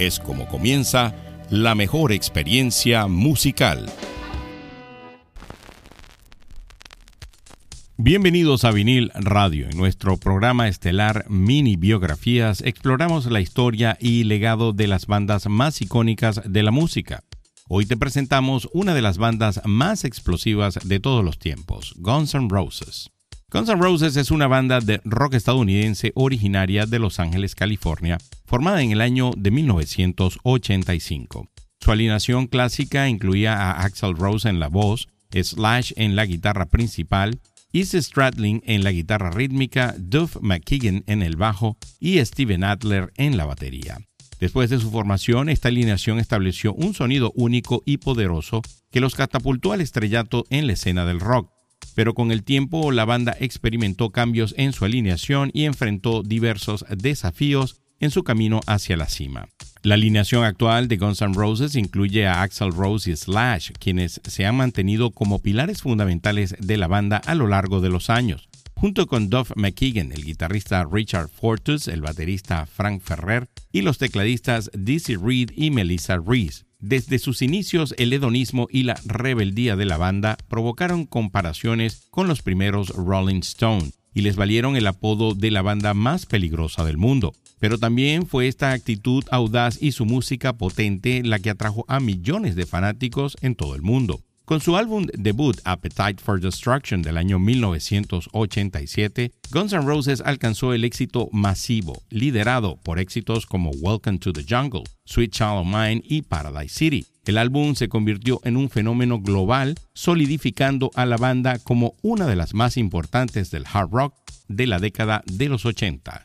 es como comienza la mejor experiencia musical. Bienvenidos a Vinil Radio. En nuestro programa estelar Mini Biografías exploramos la historia y legado de las bandas más icónicas de la música. Hoy te presentamos una de las bandas más explosivas de todos los tiempos, Guns N' Roses. Guns N' Roses es una banda de rock estadounidense originaria de Los Ángeles, California, formada en el año de 1985. Su alineación clásica incluía a Axel Rose en la voz, Slash en la guitarra principal, Izzy Stradlin en la guitarra rítmica, Duff McKagan en el bajo y Steven Adler en la batería. Después de su formación, esta alineación estableció un sonido único y poderoso que los catapultó al estrellato en la escena del rock pero con el tiempo la banda experimentó cambios en su alineación y enfrentó diversos desafíos en su camino hacia la cima. La alineación actual de Guns N' Roses incluye a Axel Rose y Slash, quienes se han mantenido como pilares fundamentales de la banda a lo largo de los años, junto con Duff McKagan, el guitarrista Richard Fortus, el baterista Frank Ferrer y los tecladistas Dizzy Reed y Melissa Reese. Desde sus inicios, el hedonismo y la rebeldía de la banda provocaron comparaciones con los primeros Rolling Stones y les valieron el apodo de la banda más peligrosa del mundo. Pero también fue esta actitud audaz y su música potente la que atrajo a millones de fanáticos en todo el mundo. Con su álbum debut Appetite for Destruction del año 1987, Guns N' Roses alcanzó el éxito masivo, liderado por éxitos como Welcome to the Jungle, Sweet Child of Mine y Paradise City. El álbum se convirtió en un fenómeno global, solidificando a la banda como una de las más importantes del hard rock de la década de los 80.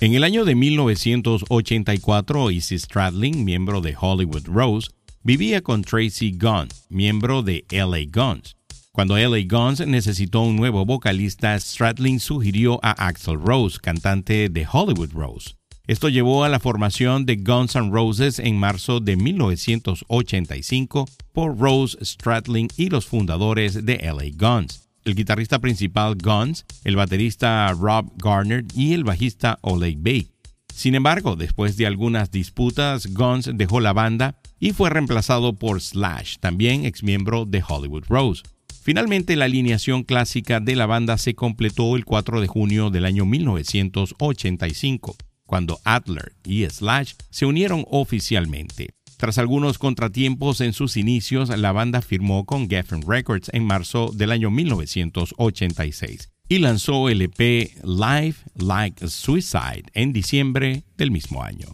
En el año de 1984, Izzy Stradlin, miembro de Hollywood Rose, vivía con Tracy Gunn, miembro de LA Guns. Cuando LA Guns necesitó un nuevo vocalista, Stradlin sugirió a Axel Rose, cantante de Hollywood Rose. Esto llevó a la formación de Guns N' Roses en marzo de 1985 por Rose Stradlin y los fundadores de LA Guns el guitarrista principal Guns, el baterista Rob Garner y el bajista Oleg Bay. Sin embargo, después de algunas disputas, Guns dejó la banda y fue reemplazado por Slash, también ex miembro de Hollywood Rose. Finalmente, la alineación clásica de la banda se completó el 4 de junio del año 1985, cuando Adler y Slash se unieron oficialmente. Tras algunos contratiempos en sus inicios, la banda firmó con Geffen Records en marzo del año 1986 y lanzó el EP Live Like Suicide en diciembre del mismo año.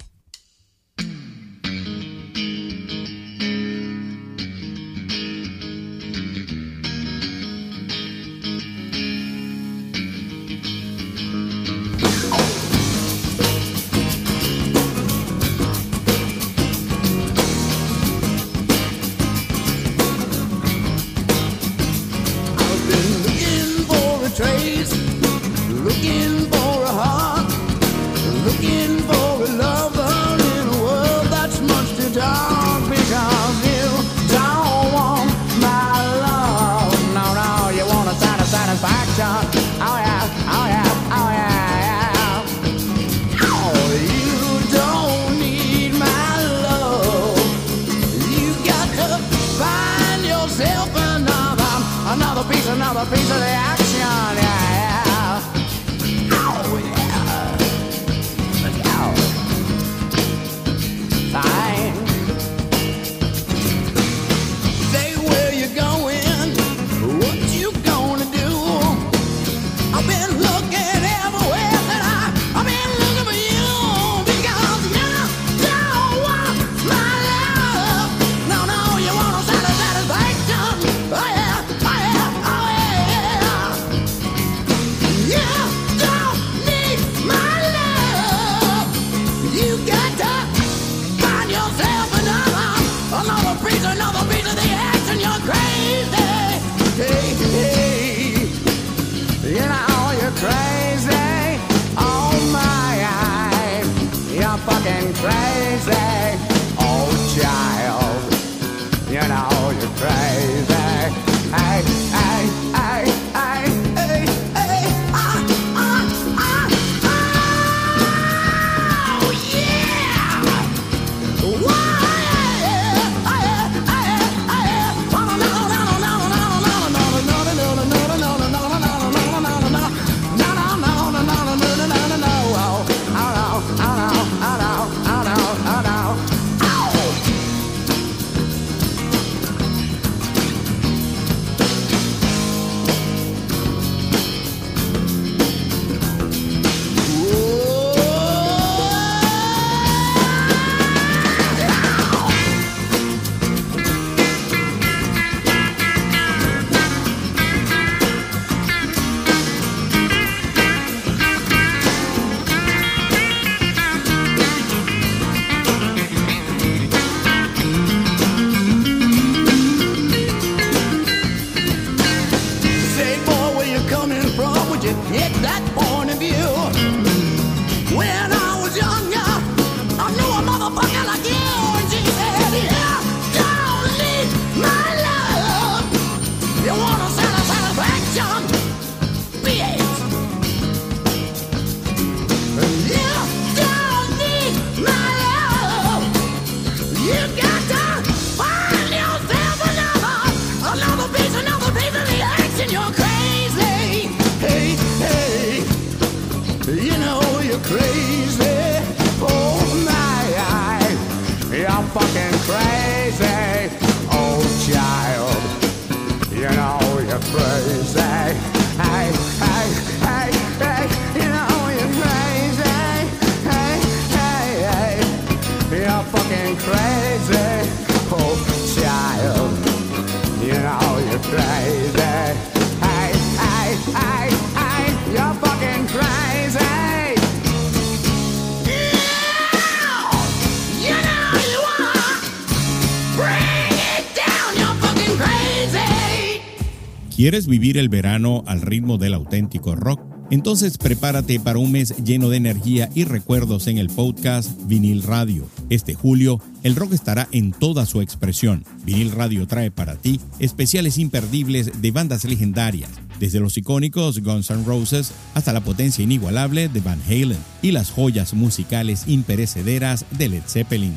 ¿Quieres vivir el verano al ritmo del auténtico rock? Entonces prepárate para un mes lleno de energía y recuerdos en el podcast Vinil Radio. Este julio, el rock estará en toda su expresión. Vinil Radio trae para ti especiales imperdibles de bandas legendarias, desde los icónicos Guns N' Roses hasta la potencia inigualable de Van Halen y las joyas musicales imperecederas de Led Zeppelin.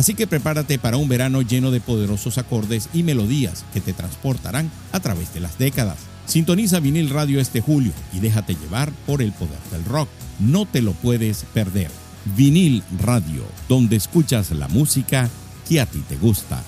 Así que prepárate para un verano lleno de poderosos acordes y melodías que te transportarán a través de las décadas. Sintoniza vinil radio este julio y déjate llevar por el poder del rock. No te lo puedes perder. Vinil Radio, donde escuchas la música que a ti te gusta.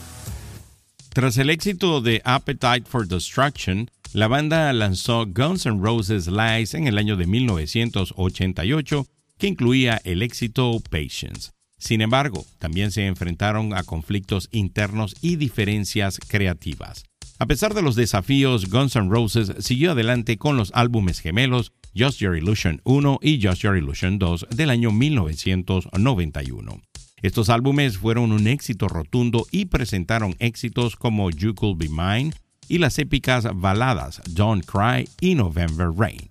Tras el éxito de Appetite for Destruction, la banda lanzó Guns N' Roses Lies en el año de 1988, que incluía el éxito Patience. Sin embargo, también se enfrentaron a conflictos internos y diferencias creativas. A pesar de los desafíos, Guns N' Roses siguió adelante con los álbumes gemelos Just Your Illusion 1 y Just Your Illusion 2 del año 1991. Estos álbumes fueron un éxito rotundo y presentaron éxitos como You Could Be Mine y las épicas baladas Don't Cry y November Rain.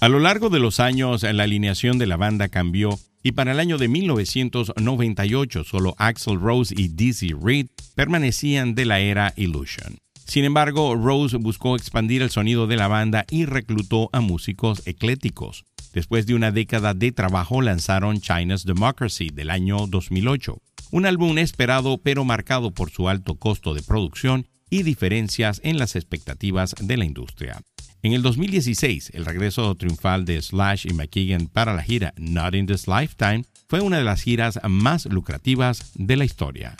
A lo largo de los años, la alineación de la banda cambió y para el año de 1998 solo Axel Rose y Dizzy Reed permanecían de la era Illusion. Sin embargo, Rose buscó expandir el sonido de la banda y reclutó a músicos ecléticos. Después de una década de trabajo lanzaron China's Democracy del año 2008, un álbum esperado pero marcado por su alto costo de producción y diferencias en las expectativas de la industria. En el 2016, el regreso triunfal de Slash y McKeegan para la gira Not in This Lifetime fue una de las giras más lucrativas de la historia.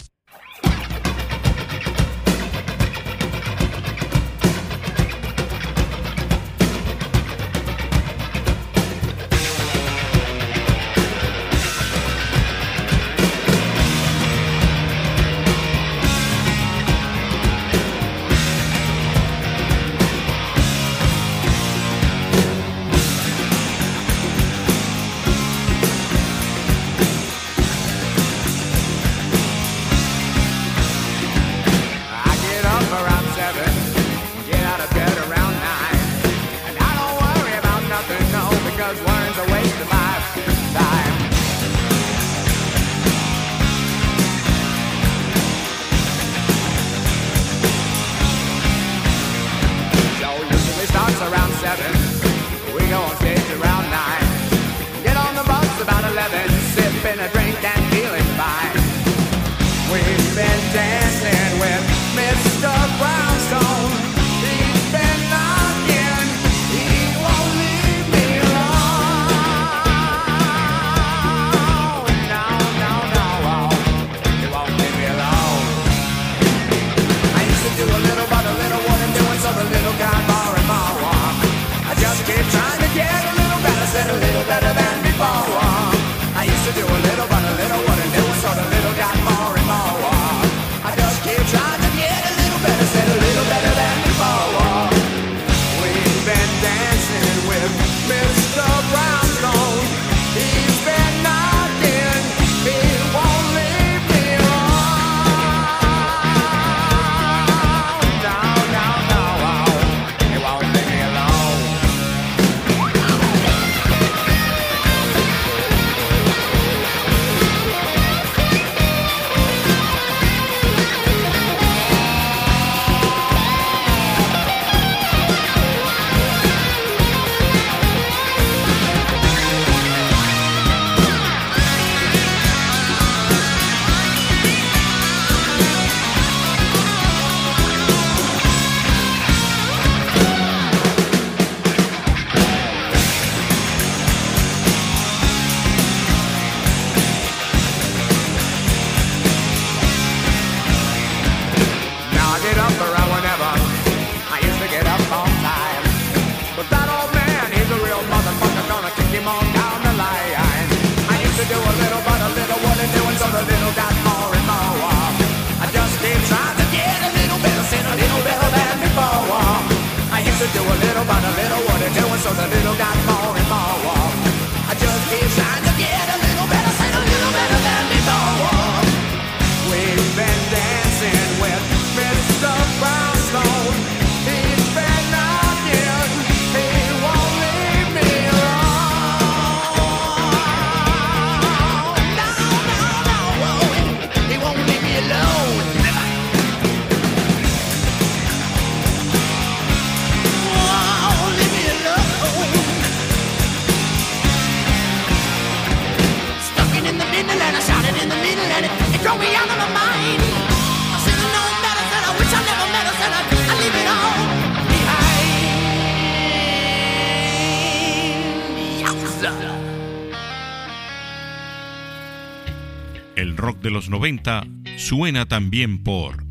90 suena también por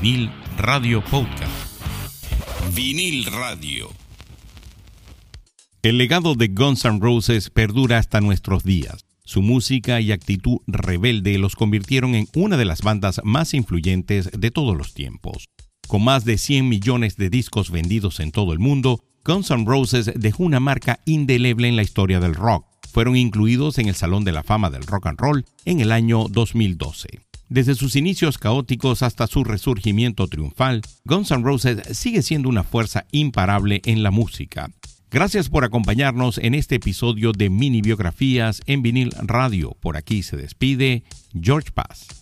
Vinil Radio Podcast. Vinil Radio El legado de Guns N' Roses perdura hasta nuestros días. Su música y actitud rebelde los convirtieron en una de las bandas más influyentes de todos los tiempos. Con más de 100 millones de discos vendidos en todo el mundo, Guns N' Roses dejó una marca indeleble en la historia del rock. Fueron incluidos en el Salón de la Fama del Rock and Roll en el año 2012. Desde sus inicios caóticos hasta su resurgimiento triunfal, Guns N' Roses sigue siendo una fuerza imparable en la música. Gracias por acompañarnos en este episodio de Mini Biografías en vinil radio. Por aquí se despide George Paz.